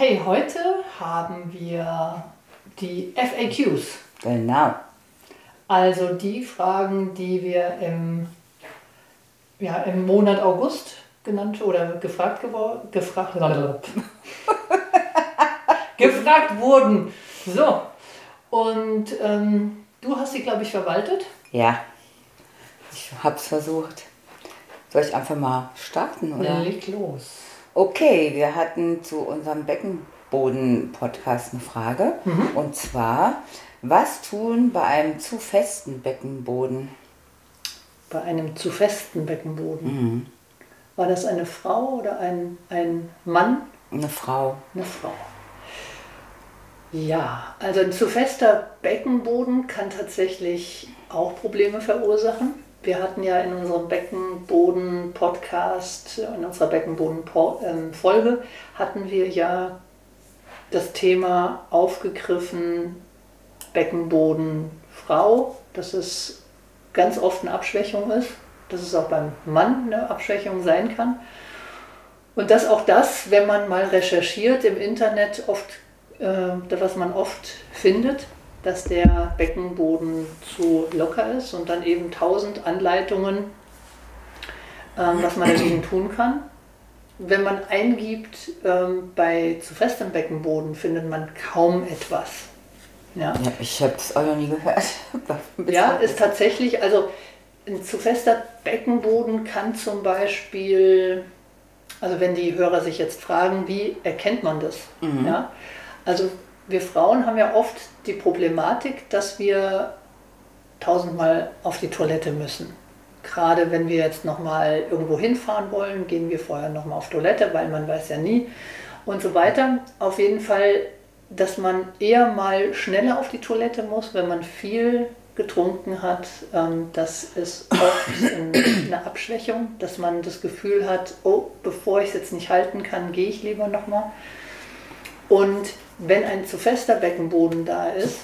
Hey, heute haben wir die FAQs. Genau. Also die Fragen, die wir im, ja, im Monat August genannt oder gefragt geworden, gefragt, gefragt wurden. So. Und ähm, du hast sie, glaube ich, verwaltet. Ja, ich habe es versucht. Soll ich einfach mal starten, oder? Leg los. Okay, wir hatten zu unserem Beckenboden-Podcast eine Frage. Und zwar, was tun bei einem zu festen Beckenboden? Bei einem zu festen Beckenboden. War das eine Frau oder ein, ein Mann? Eine Frau. Eine Frau. Ja, also ein zu fester Beckenboden kann tatsächlich auch Probleme verursachen. Wir hatten ja in unserem Beckenboden-Podcast, in unserer Beckenboden-Folge, hatten wir ja das Thema aufgegriffen, Beckenboden Frau, dass es ganz oft eine Abschwächung ist, dass es auch beim Mann eine Abschwächung sein kann. Und dass auch das, wenn man mal recherchiert im Internet, oft, äh, was man oft findet, dass der Beckenboden zu locker ist und dann eben tausend Anleitungen, ähm, was man dagegen tun kann. Wenn man eingibt, ähm, bei zu festem Beckenboden findet man kaum etwas. Ja, Ja, ich habe es auch noch nie gehört. ja ist tatsächlich, also ein zu fester Beckenboden kann zum Beispiel, also wenn die Hörer sich jetzt fragen, wie erkennt man das? Ja, also wir Frauen haben ja oft die Problematik, dass wir tausendmal auf die Toilette müssen. Gerade wenn wir jetzt nochmal irgendwo hinfahren wollen, gehen wir vorher nochmal auf Toilette, weil man weiß ja nie und so weiter. Auf jeden Fall, dass man eher mal schneller auf die Toilette muss, wenn man viel getrunken hat. Ähm, das ist oft eine Abschwächung, dass man das Gefühl hat, oh, bevor ich es jetzt nicht halten kann, gehe ich lieber nochmal. Und wenn ein zu fester Beckenboden da ist,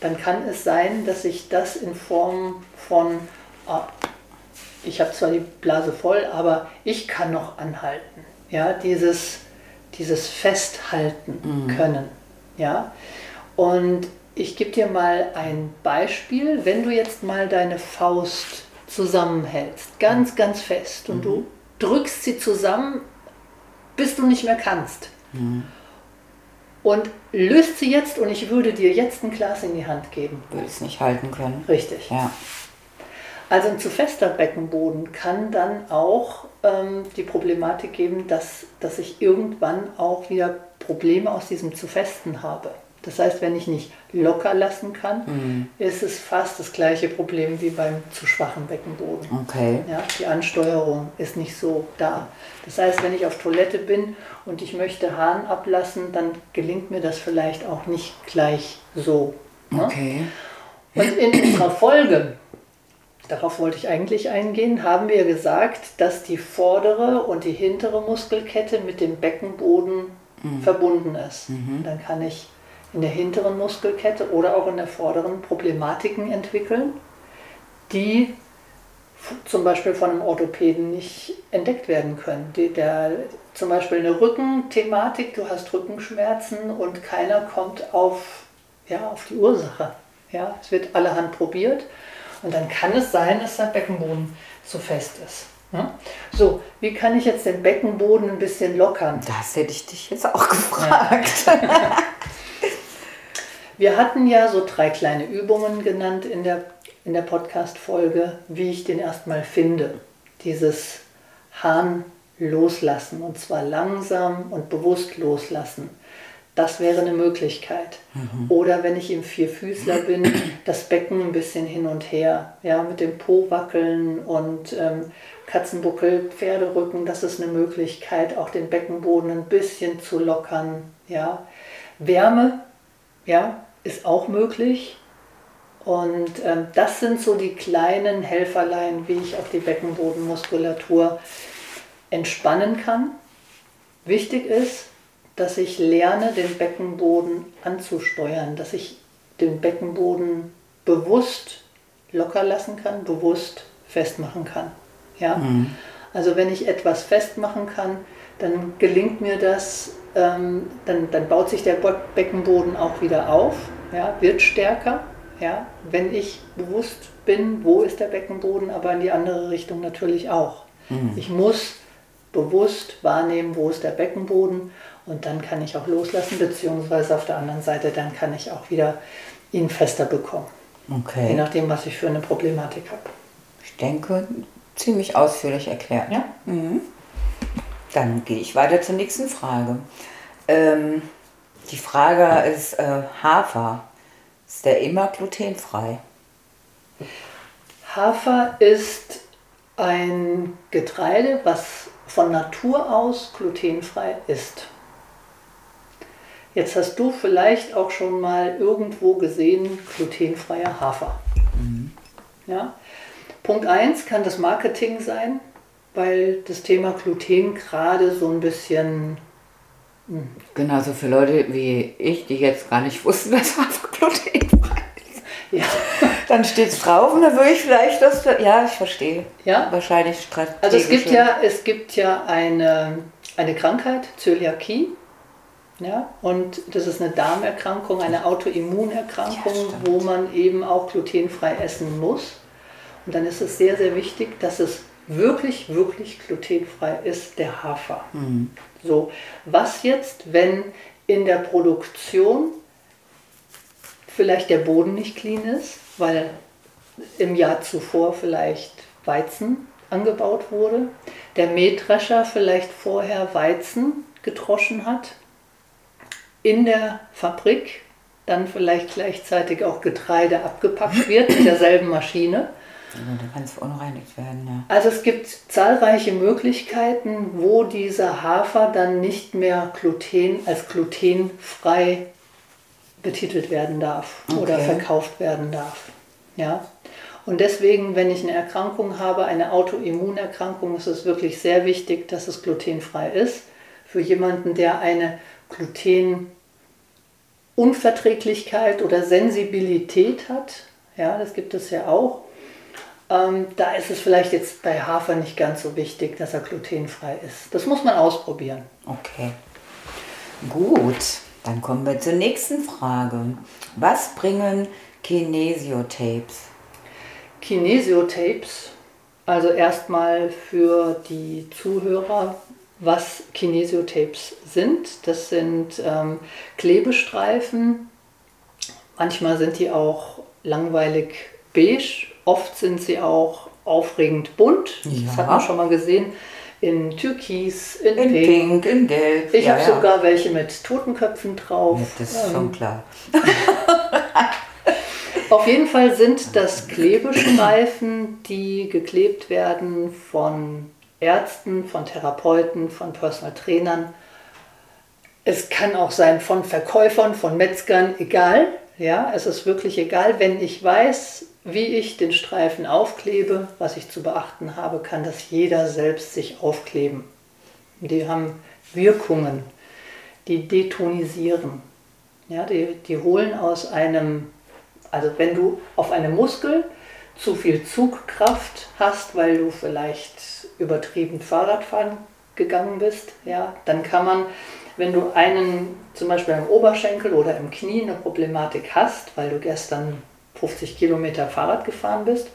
dann kann es sein, dass sich das in Form von, ah, ich habe zwar die Blase voll, aber ich kann noch anhalten. Ja, dieses, dieses Festhalten können. Ja, und ich gebe dir mal ein Beispiel. Wenn du jetzt mal deine Faust zusammenhältst, ganz, ganz fest, und du drückst sie zusammen, bis du nicht mehr kannst und löst sie jetzt und ich würde dir jetzt ein Glas in die Hand geben. Würde es nicht halten können. Richtig. Ja. Also ein zu fester Beckenboden kann dann auch ähm, die Problematik geben, dass, dass ich irgendwann auch wieder Probleme aus diesem zu festen habe. Das heißt, wenn ich nicht locker lassen kann, ist es fast das gleiche Problem wie beim zu schwachen Beckenboden. Okay. Ja, die Ansteuerung ist nicht so da. Das heißt, wenn ich auf Toilette bin und ich möchte Hahn ablassen, dann gelingt mir das vielleicht auch nicht gleich so. Ne? Okay. Und in unserer Folge, darauf wollte ich eigentlich eingehen, haben wir gesagt, dass die vordere und die hintere Muskelkette mit dem Beckenboden verbunden ist. Dann kann ich in der hinteren Muskelkette oder auch in der vorderen Problematiken entwickeln, die zum Beispiel von einem Orthopäden nicht entdeckt werden können. Die, der, zum Beispiel eine Rückenthematik, du hast Rückenschmerzen und keiner kommt auf, ja, auf die Ursache. Ja, es wird allerhand probiert und dann kann es sein, dass der Beckenboden zu fest ist. Ja? So, wie kann ich jetzt den Beckenboden ein bisschen lockern? Das hätte ich dich jetzt auch gefragt. Wir hatten ja so drei kleine Übungen genannt in der, in der Podcast-Folge, wie ich den erstmal finde. Dieses Hahn loslassen und zwar langsam und bewusst loslassen. Das wäre eine Möglichkeit. Mhm. Oder wenn ich im Vierfüßler bin, das Becken ein bisschen hin und her, ja, mit dem Po wackeln und ähm, Katzenbuckel, Pferderücken, das ist eine Möglichkeit, auch den Beckenboden ein bisschen zu lockern. Ja. Wärme, ja, ist auch möglich. Und ähm, das sind so die kleinen Helferlein, wie ich auch die Beckenbodenmuskulatur entspannen kann. Wichtig ist, dass ich lerne, den Beckenboden anzusteuern, dass ich den Beckenboden bewusst locker lassen kann, bewusst festmachen kann. Ja? Mhm. Also wenn ich etwas festmachen kann, dann gelingt mir das, ähm, dann, dann baut sich der Beckenboden auch wieder auf, ja, wird stärker. Ja? Wenn ich bewusst bin, wo ist der Beckenboden, aber in die andere Richtung natürlich auch. Mhm. Ich muss bewusst wahrnehmen, wo ist der Beckenboden und dann kann ich auch loslassen, beziehungsweise auf der anderen Seite, dann kann ich auch wieder ihn fester bekommen. Okay. Je nachdem, was ich für eine Problematik habe. Ich denke, ziemlich ausführlich erklärt. Ja. Mhm. Dann gehe ich weiter zur nächsten Frage. Ähm, die Frage ist äh, Hafer. Ist der immer glutenfrei? Hafer ist ein Getreide, was von Natur aus glutenfrei ist. Jetzt hast du vielleicht auch schon mal irgendwo gesehen, glutenfreier Hafer. Mhm. Ja? Punkt 1 kann das Marketing sein, weil das Thema Gluten gerade so ein bisschen. Hm. Genau, so für Leute wie ich, die jetzt gar nicht wussten, dass Hafer glutenfrei ist. Ja. Dann steht es drauf und dann würde ich vielleicht das. Ja, ich verstehe. Ja. Wahrscheinlich strategisch. Also es gibt ja, es gibt ja eine, eine Krankheit, Zöliakie. Ja, und das ist eine Darmerkrankung, eine Autoimmunerkrankung, ja, wo man eben auch glutenfrei essen muss. Und dann ist es sehr, sehr wichtig, dass es wirklich, wirklich glutenfrei ist, der Hafer. Mhm. So, was jetzt, wenn in der Produktion vielleicht der Boden nicht clean ist? weil im Jahr zuvor vielleicht Weizen angebaut wurde, der Mähdrescher vielleicht vorher Weizen gedroschen hat, in der Fabrik dann vielleicht gleichzeitig auch Getreide abgepackt wird mit derselben Maschine. Also, da kann es verunreinigt werden, ja. Also es gibt zahlreiche Möglichkeiten, wo dieser Hafer dann nicht mehr Gluten als glutenfrei betitelt werden darf okay. oder verkauft werden darf. Ja? Und deswegen, wenn ich eine Erkrankung habe, eine Autoimmunerkrankung, ist es wirklich sehr wichtig, dass es glutenfrei ist. Für jemanden, der eine Glutenunverträglichkeit oder Sensibilität hat, ja, das gibt es ja auch, ähm, da ist es vielleicht jetzt bei Hafer nicht ganz so wichtig, dass er glutenfrei ist. Das muss man ausprobieren. Okay. Gut. Dann kommen wir zur nächsten Frage. Was bringen Kinesiotapes? Kinesiotapes, also erstmal für die Zuhörer, was Kinesiotapes sind. Das sind ähm, Klebestreifen. Manchmal sind die auch langweilig beige, oft sind sie auch aufregend bunt. Ja. Das hat man schon mal gesehen in Türkis, in, in Pink. Pink. in Gelb. Ich ja, habe ja. sogar welche mit Totenköpfen drauf. Das ist ähm, schon klar. Auf jeden Fall sind das Klebestreifen, die geklebt werden von Ärzten, von Therapeuten, von Personal Trainern. Es kann auch sein von Verkäufern, von Metzgern, egal. Ja, es ist wirklich egal, wenn ich weiß, wie ich den Streifen aufklebe, was ich zu beachten habe, kann das jeder selbst sich aufkleben. Die haben Wirkungen, die detonisieren. Ja, die, die holen aus einem, also wenn du auf einem Muskel zu viel Zugkraft hast, weil du vielleicht übertrieben Fahrradfahren gegangen bist, ja, dann kann man, wenn du einen zum Beispiel im Oberschenkel oder im Knie eine Problematik hast, weil du gestern 50 Kilometer Fahrrad gefahren bist,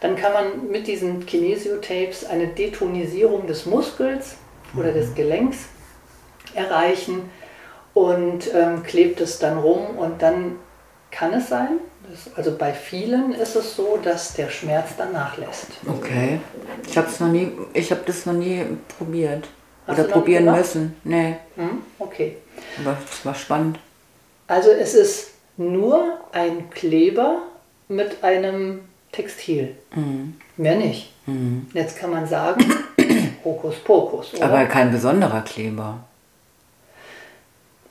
dann kann man mit diesen Kinesiotapes eine Detonisierung des Muskels oder des mhm. Gelenks erreichen und ähm, klebt es dann rum und dann kann es sein. Das, also bei vielen ist es so, dass der Schmerz dann nachlässt. Okay. Ich habe noch nie, ich habe das noch nie probiert. Hast oder probieren müssen. Nee. Hm, okay. Aber es war spannend. Also es ist nur ein Kleber mit einem Textil. Mhm. Mehr nicht. Mhm. Jetzt kann man sagen, Hokuspokus. Oder? Aber kein besonderer Kleber.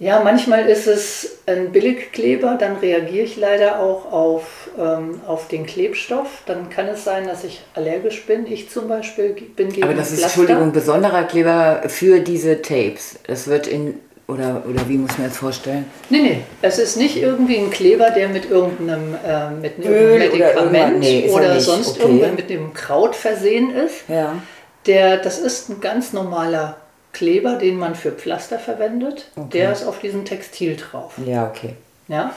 Ja, manchmal ist es ein Billigkleber, dann reagiere ich leider auch auf, ähm, auf den Klebstoff. Dann kann es sein, dass ich allergisch bin. Ich zum Beispiel bin gegen Aber das ist, Pflaster. Entschuldigung, besonderer Kleber für diese Tapes. Es wird in, oder, oder wie muss man das vorstellen? Nee, nee, es ist nicht irgendwie ein Kleber, der mit irgendeinem, äh, mit einem Öl Medikament oder, nee, oder sonst okay. irgendwann mit einem Kraut versehen ist. Ja. Der, das ist ein ganz normaler Kleber, den man für Pflaster verwendet, okay. der ist auf diesem Textil drauf. Ja, okay. Ja?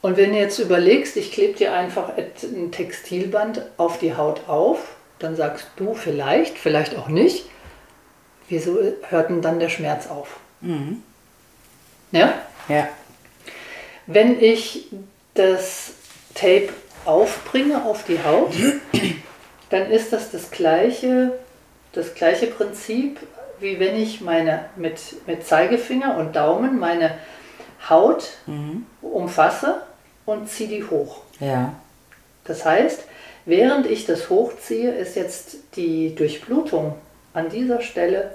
Und wenn du jetzt überlegst, ich klebe dir einfach ein Textilband auf die Haut auf, dann sagst du vielleicht, vielleicht auch nicht, wieso hört denn dann der Schmerz auf? Mhm. Ja? Ja. Wenn ich das Tape aufbringe auf die Haut, dann ist das das gleiche, das gleiche Prinzip, wie wenn ich meine mit, mit Zeigefinger und Daumen meine Haut mhm. umfasse und ziehe die hoch. Ja. Das heißt, während ich das hochziehe, ist jetzt die Durchblutung an dieser Stelle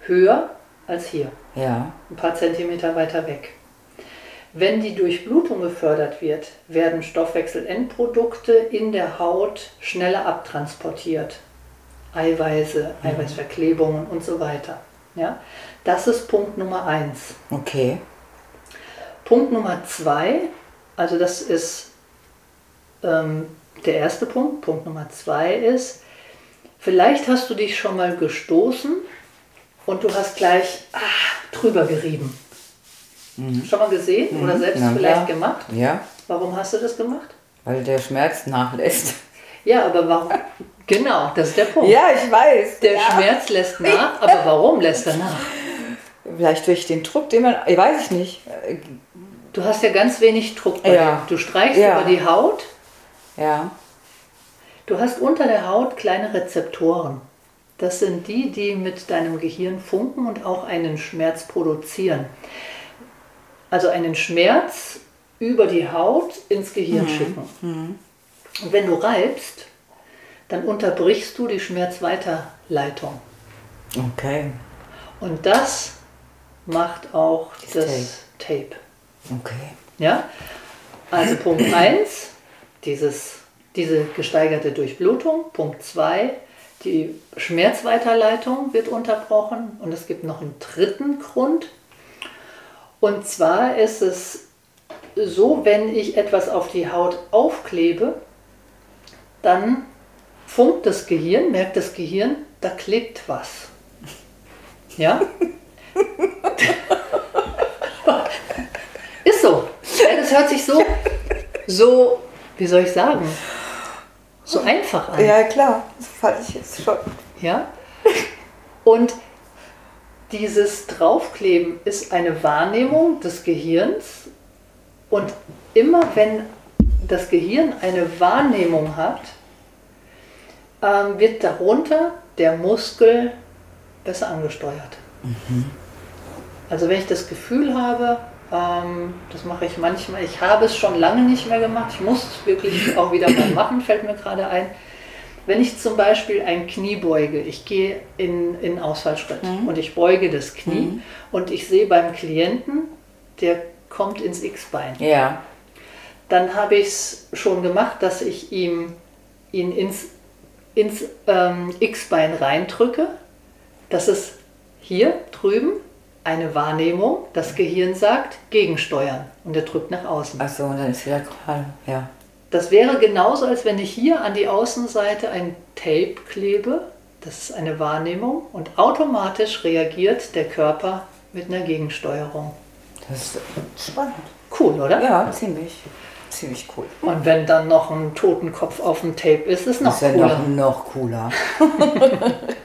höher als hier. Ja. Ein paar Zentimeter weiter weg. Wenn die Durchblutung gefördert wird, werden Stoffwechselendprodukte in der Haut schneller abtransportiert. Eiweiße, mhm. Eiweißverklebungen und so weiter. Ja? Das ist Punkt Nummer eins. Okay. Punkt Nummer zwei, also das ist ähm, der erste Punkt. Punkt Nummer zwei ist, vielleicht hast du dich schon mal gestoßen und du hast gleich ah, drüber gerieben. Mhm. Schon mal gesehen mhm. oder selbst Na, vielleicht ja. gemacht? Ja. Warum hast du das gemacht? Weil der Schmerz nachlässt. Ja, aber warum? Genau, das ist der Punkt. Ja, ich weiß. Der ja. Schmerz lässt nach, aber warum lässt er nach? Vielleicht durch den Druck, den man, ich weiß ich nicht. Du hast ja ganz wenig Druck bei ja. dir. Du streichst ja. über die Haut. Ja. Du hast unter der Haut kleine Rezeptoren. Das sind die, die mit deinem Gehirn funken und auch einen Schmerz produzieren. Also einen Schmerz über die Haut ins Gehirn mhm. schicken. Mhm. Und wenn du reibst, dann unterbrichst du die Schmerzweiterleitung. Okay. Und das macht auch das, das Tape. Tape. Okay. Ja? Also Punkt 1, diese gesteigerte Durchblutung. Punkt 2, die Schmerzweiterleitung wird unterbrochen. Und es gibt noch einen dritten Grund. Und zwar ist es so, wenn ich etwas auf die Haut aufklebe, dann funkt das Gehirn, merkt das Gehirn, da klebt was. Ja? Ist so. Das hört sich so, so, wie soll ich sagen, so einfach an. Ja, klar, das fand ich jetzt schon. Ja? Und dieses Draufkleben ist eine Wahrnehmung des Gehirns und immer wenn das Gehirn eine Wahrnehmung hat, ähm, wird darunter der Muskel besser angesteuert. Mhm. Also wenn ich das Gefühl habe, ähm, das mache ich manchmal, ich habe es schon lange nicht mehr gemacht, ich muss es wirklich auch wieder mal machen, fällt mir gerade ein. Wenn ich zum Beispiel ein Knie beuge, ich gehe in, in Ausfallschritt mhm. und ich beuge das Knie mhm. und ich sehe beim Klienten, der kommt ins X-Bein. Ja. Dann habe ich es schon gemacht, dass ich ihm ihn ins ins ähm, X-Bein reindrücke, das ist hier drüben eine Wahrnehmung, das Gehirn sagt, gegensteuern und er drückt nach außen. Achso, und dann ist wieder gerade, ja. Das wäre genauso, als wenn ich hier an die Außenseite ein Tape klebe, das ist eine Wahrnehmung und automatisch reagiert der Körper mit einer Gegensteuerung. Das ist spannend. Cool, oder? Ja, ziemlich ziemlich cool. Und wenn dann noch ein Totenkopf auf dem Tape ist, ist es noch ist cooler. Noch, noch cooler.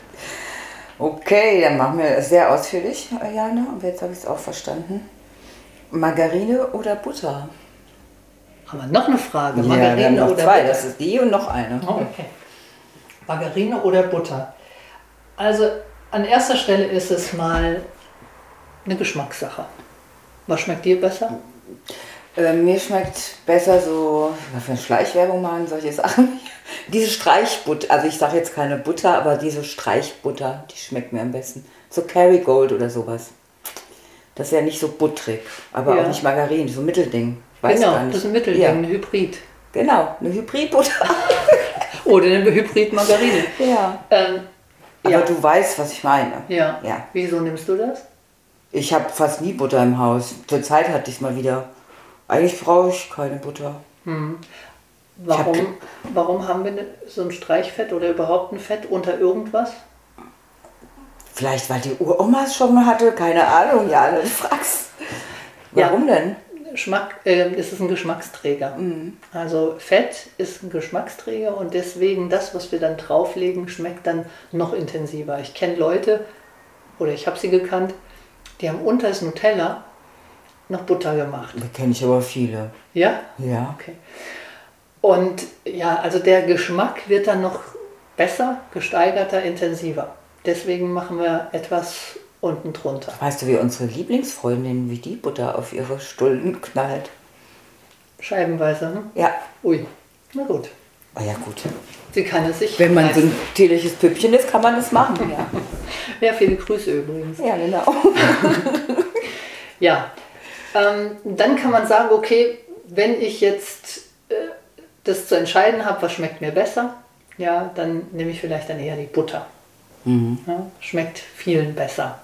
okay, dann machen wir es sehr ausführlich, Jana. Und jetzt habe ich es auch verstanden. Margarine oder Butter? haben wir noch eine Frage. Margarine ja, noch oder zwei. Butter? Das ist die und noch eine. Oh, okay. Margarine oder Butter? Also an erster Stelle ist es mal eine Geschmackssache. Was schmeckt dir besser? Äh, mir schmeckt besser so, was für Schleichwerbung machen, solche Sachen. Diese Streichbutter, also ich sage jetzt keine Butter, aber diese Streichbutter, die schmeckt mir am besten. So Kerrygold oder sowas. Das ist ja nicht so buttrig, aber ja. auch nicht Margarine, so ein Mittelding. Weiß genau, das ist ein Mittelding, ja. ein Hybrid. Genau, eine Hybridbutter. oder eine Hybrid-Margarine. Ja. Ähm, aber ja. du weißt, was ich meine. Ja. ja. Wieso nimmst du das? Ich habe fast nie Butter im Haus. Zurzeit hatte ich es mal wieder. Eigentlich brauche ich keine Butter. Hm. Warum, hab, warum haben wir so ein Streichfett oder überhaupt ein Fett unter irgendwas? Vielleicht, weil die Uroma es schon mal hatte, keine Ahnung, ja, du fragst. Warum ja, denn? Geschmack, äh, ist es ein Geschmacksträger. Mhm. Also Fett ist ein Geschmacksträger und deswegen das, was wir dann drauflegen, schmeckt dann noch intensiver. Ich kenne Leute, oder ich habe sie gekannt, die haben unter das Nutella noch Butter gemacht. Da kenne ich aber viele. Ja? Ja. Okay. Und ja, also der Geschmack wird dann noch besser, gesteigerter, intensiver. Deswegen machen wir etwas unten drunter. Weißt du, wie unsere Lieblingsfreundin, wie die Butter auf ihre Stullen knallt? Scheibenweise, ne? Ja. Ui, na gut. Oh ja, gut. Sie kann es sich. Wenn man leisten. so ein tierliches Püppchen ist, kann man das machen. Ja, ja viele Grüße übrigens. Ja, genau. ja, ähm, dann kann man sagen, okay, wenn ich jetzt äh, das zu entscheiden habe, was schmeckt mir besser, ja, dann nehme ich vielleicht dann eher die Butter. Mhm. Ja, schmeckt vielen besser.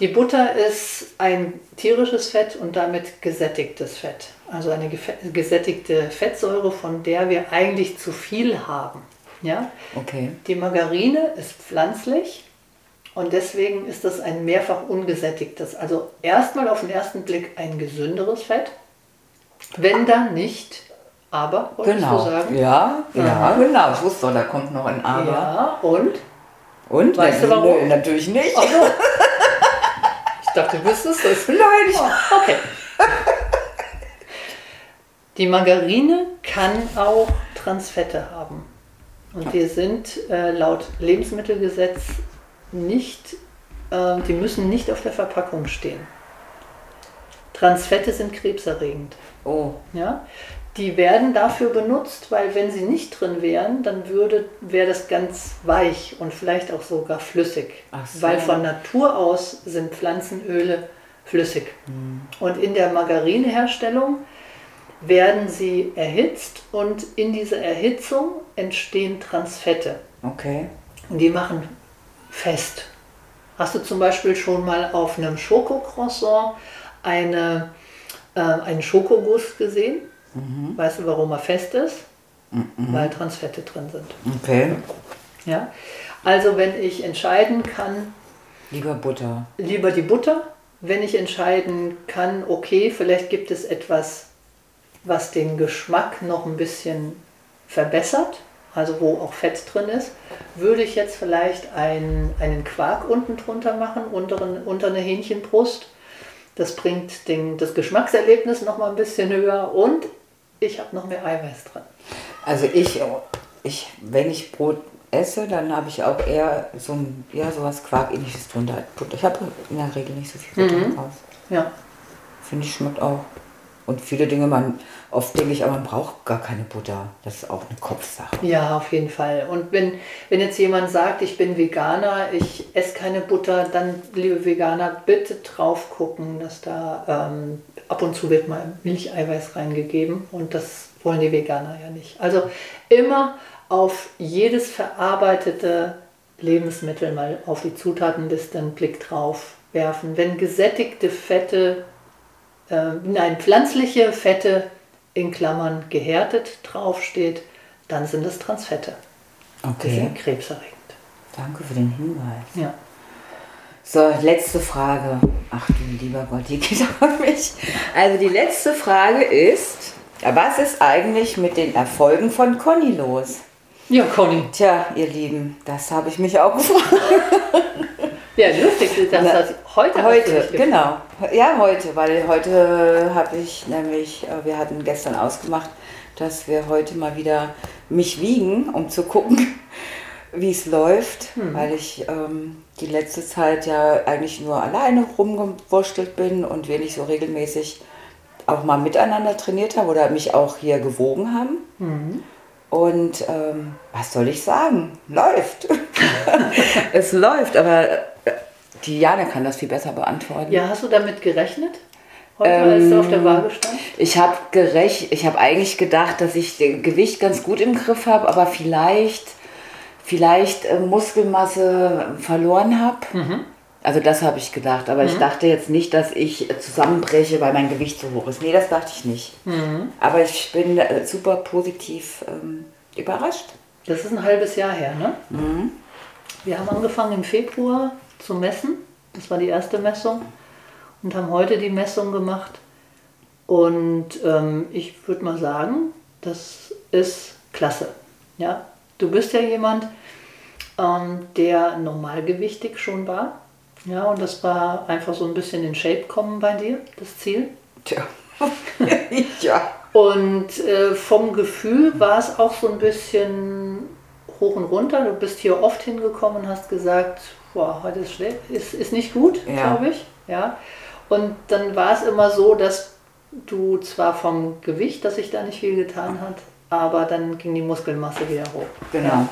Die Butter ist ein tierisches Fett und damit gesättigtes Fett. Also eine gesättigte Fettsäure, von der wir eigentlich zu viel haben. Ja? Okay. Die Margarine ist pflanzlich und deswegen ist das ein mehrfach ungesättigtes. Also erstmal auf den ersten Blick ein gesünderes Fett, wenn dann nicht aber, genau. du sagen? Ja, ja, genau. Ich wusste, da kommt noch ein Aber. Ja, und? Und? Weißt du warum? Nö, natürlich nicht. Also, ich dachte, du wüsstest das. Nein. Oh, okay. Die Margarine kann auch Transfette haben. Und die sind äh, laut Lebensmittelgesetz nicht, äh, die müssen nicht auf der Verpackung stehen. Transfette sind krebserregend. Oh. Ja? Die werden dafür benutzt, weil wenn sie nicht drin wären, dann würde wäre das ganz weich und vielleicht auch sogar flüssig. So. Weil von Natur aus sind Pflanzenöle flüssig. Mhm. Und in der Margarineherstellung werden sie erhitzt und in dieser Erhitzung entstehen Transfette. Okay. Und die machen fest. Hast du zum Beispiel schon mal auf einem Schokocroissant eine, äh, einen Schokoguss gesehen? Mhm. Weißt du, warum er fest ist? Mhm. Weil Transfette drin sind. Okay. Ja. Also wenn ich entscheiden kann. Lieber Butter. Lieber die Butter. Wenn ich entscheiden kann, okay, vielleicht gibt es etwas, was den Geschmack noch ein bisschen verbessert, also wo auch Fett drin ist, würde ich jetzt vielleicht einen, einen Quark unten drunter machen, unter, unter eine Hähnchenbrust. Das bringt den, das Geschmackserlebnis noch mal ein bisschen höher und ich habe noch mehr Eiweiß drin. Also ich, ich, wenn ich Brot esse, dann habe ich auch eher so ein, ja, sowas Quark-ähnliches drunter. Ich habe in der Regel nicht so viel Butter mhm. raus. Ja. Finde ich schmeckt auch. Und viele Dinge, man oft denke ich, aber man braucht gar keine Butter. Das ist auch eine Kopfsache. Ja, auf jeden Fall. Und wenn, wenn jetzt jemand sagt, ich bin Veganer, ich esse keine Butter, dann, liebe Veganer, bitte drauf gucken, dass da ähm, ab und zu wird mal Milcheiweiß reingegeben und das wollen die Veganer ja nicht. Also immer auf jedes verarbeitete Lebensmittel mal auf die Zutatenliste einen Blick drauf werfen. Wenn gesättigte Fette, äh, nein, pflanzliche Fette in Klammern gehärtet draufsteht, dann sind es Transfette. Okay. Die sind krebserregend. Danke für den Hinweis. Ja. So, letzte Frage. Ach du lieber Gott, die geht auf mich. Also die letzte Frage ist, was ist eigentlich mit den Erfolgen von Conny los? Ja, Conny. Tja, ihr Lieben, das habe ich mich auch gefragt. Ja, lustig, das heißt, heute. Heute, genau. Ja, heute, weil heute habe ich nämlich, äh, wir hatten gestern ausgemacht, dass wir heute mal wieder mich wiegen, um zu gucken, wie es läuft, hm. weil ich ähm, die letzte Zeit ja eigentlich nur alleine rumgewurschtelt bin und wir nicht so regelmäßig auch mal miteinander trainiert haben oder mich auch hier gewogen haben. Mhm. Und ähm, was soll ich sagen? Läuft. es läuft, aber die Jana kann das viel besser beantworten. Ja, hast du damit gerechnet? Heute, ähm, als du auf der Waage stand? Ich habe habe eigentlich gedacht, dass ich das Gewicht ganz gut im Griff habe, aber vielleicht, vielleicht äh, Muskelmasse verloren habe. Mhm. Also das habe ich gedacht, aber mhm. ich dachte jetzt nicht, dass ich zusammenbreche, weil mein Gewicht so hoch ist. Nee, das dachte ich nicht. Mhm. Aber ich bin äh, super positiv ähm, überrascht. Das ist ein halbes Jahr her, ne? Mhm. Wir haben angefangen im Februar zu messen. Das war die erste Messung. Und haben heute die Messung gemacht. Und ähm, ich würde mal sagen, das ist klasse. Ja? Du bist ja jemand, ähm, der normalgewichtig schon war. Ja, und das war einfach so ein bisschen in Shape kommen bei dir, das Ziel. Tja. ja. Und äh, vom Gefühl war es auch so ein bisschen hoch und runter. Du bist hier oft hingekommen und hast gesagt, boah, heute ist schlecht, ist, ist nicht gut, ja. glaube ich. Ja. Und dann war es immer so, dass du zwar vom Gewicht, dass sich da nicht viel getan hat, aber dann ging die Muskelmasse wieder hoch. Genau. Ja.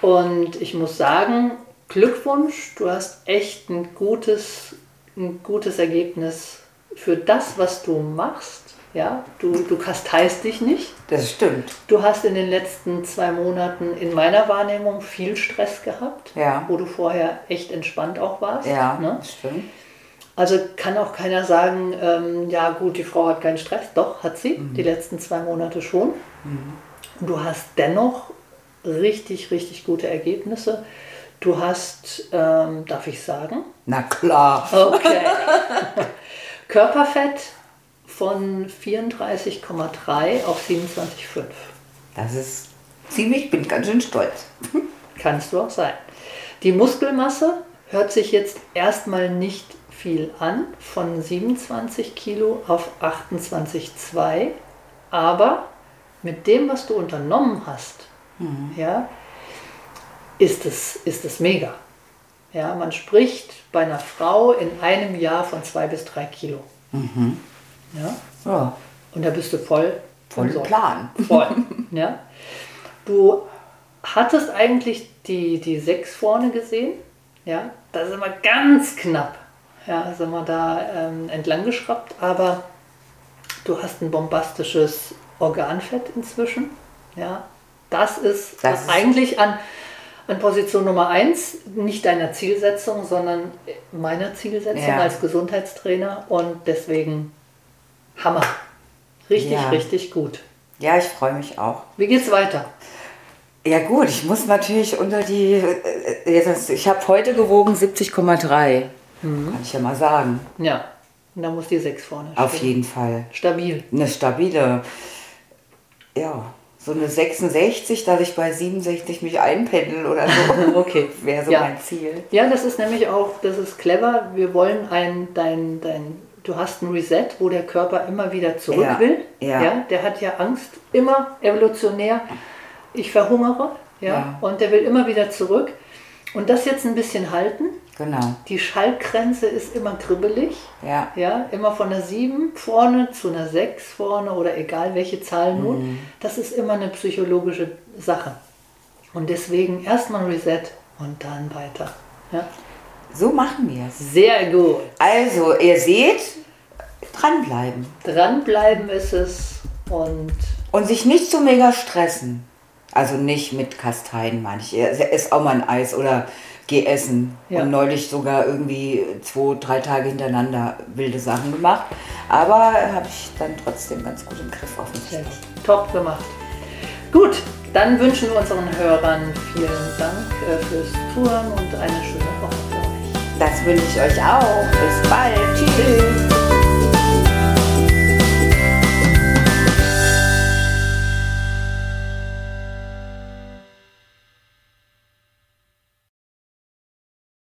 Und ich muss sagen, Glückwunsch, du hast echt ein gutes, ein gutes Ergebnis für das, was du machst. Ja, du, du kasteist dich nicht. Das stimmt. Du hast in den letzten zwei Monaten in meiner Wahrnehmung viel Stress gehabt, ja. wo du vorher echt entspannt auch warst. Ja, ne? das stimmt. Also kann auch keiner sagen, ähm, ja gut, die Frau hat keinen Stress. Doch, hat sie, mhm. die letzten zwei Monate schon. Mhm. Du hast dennoch richtig, richtig gute Ergebnisse. Du hast, ähm, darf ich sagen? Na klar. Okay. Körperfett von 34,3 auf 27,5. Das ist ziemlich, bin ganz schön stolz. Kannst du auch sein. Die Muskelmasse hört sich jetzt erstmal nicht viel an, von 27 Kilo auf 28,2, aber mit dem, was du unternommen hast, mhm. ja, ist es, ist es mega. Ja, man spricht bei einer Frau in einem Jahr von zwei bis drei Kilo. Mhm. Ja? ja. Und da bist du voll. Voll im Plan. Voll. ja? Du hattest eigentlich die, die sechs vorne gesehen. Ja, da sind wir ganz knapp. Ja, sind wir da ähm, entlang geschraubt, aber du hast ein bombastisches Organfett inzwischen. Ja, das ist, das ist eigentlich an, an Position Nummer eins, nicht deiner Zielsetzung, sondern meiner Zielsetzung ja. als Gesundheitstrainer und deswegen Hammer. Richtig, ja. richtig gut. Ja, ich freue mich auch. Wie geht's weiter? Ja gut, ich muss natürlich unter die, äh, ich habe heute gewogen 70,3, mhm. kann ich ja mal sagen. Ja, und da muss die 6 vorne stehen. Auf jeden Fall. Stabil. Eine stabile, ja, so eine 66, dass ich bei 67 mich einpendel oder so. okay. Wäre so ja. mein Ziel. Ja, das ist nämlich auch, das ist clever. Wir wollen ein, dein, dein, du hast ein Reset, wo der Körper immer wieder zurück ja. will. Ja. ja. Der hat ja Angst, immer evolutionär. Ich verhungere. Ja, ja. Und der will immer wieder zurück. Und das jetzt ein bisschen halten. Genau. Die Schallgrenze ist immer kribbelig. Ja. Ja, immer von einer 7 vorne zu einer 6 vorne oder egal welche Zahl nun. Mhm. Das ist immer eine psychologische Sache. Und deswegen erstmal Reset und dann weiter. Ja. So machen wir es. Sehr gut. Also, ihr seht, dranbleiben. Dranbleiben ist es und. Und sich nicht so mega stressen. Also nicht mit Kasteien, meine ich. Ess auch mal ein Eis oder geh essen. Ja. Und neulich sogar irgendwie zwei, drei Tage hintereinander wilde Sachen gemacht. Aber habe ich dann trotzdem ganz gut im Griff auf mich. Top gemacht. Gut, dann wünschen wir unseren Hörern vielen Dank äh, fürs Zuhören und eine schöne Woche. Das wünsche ich euch auch. Bis bald. Tschüss.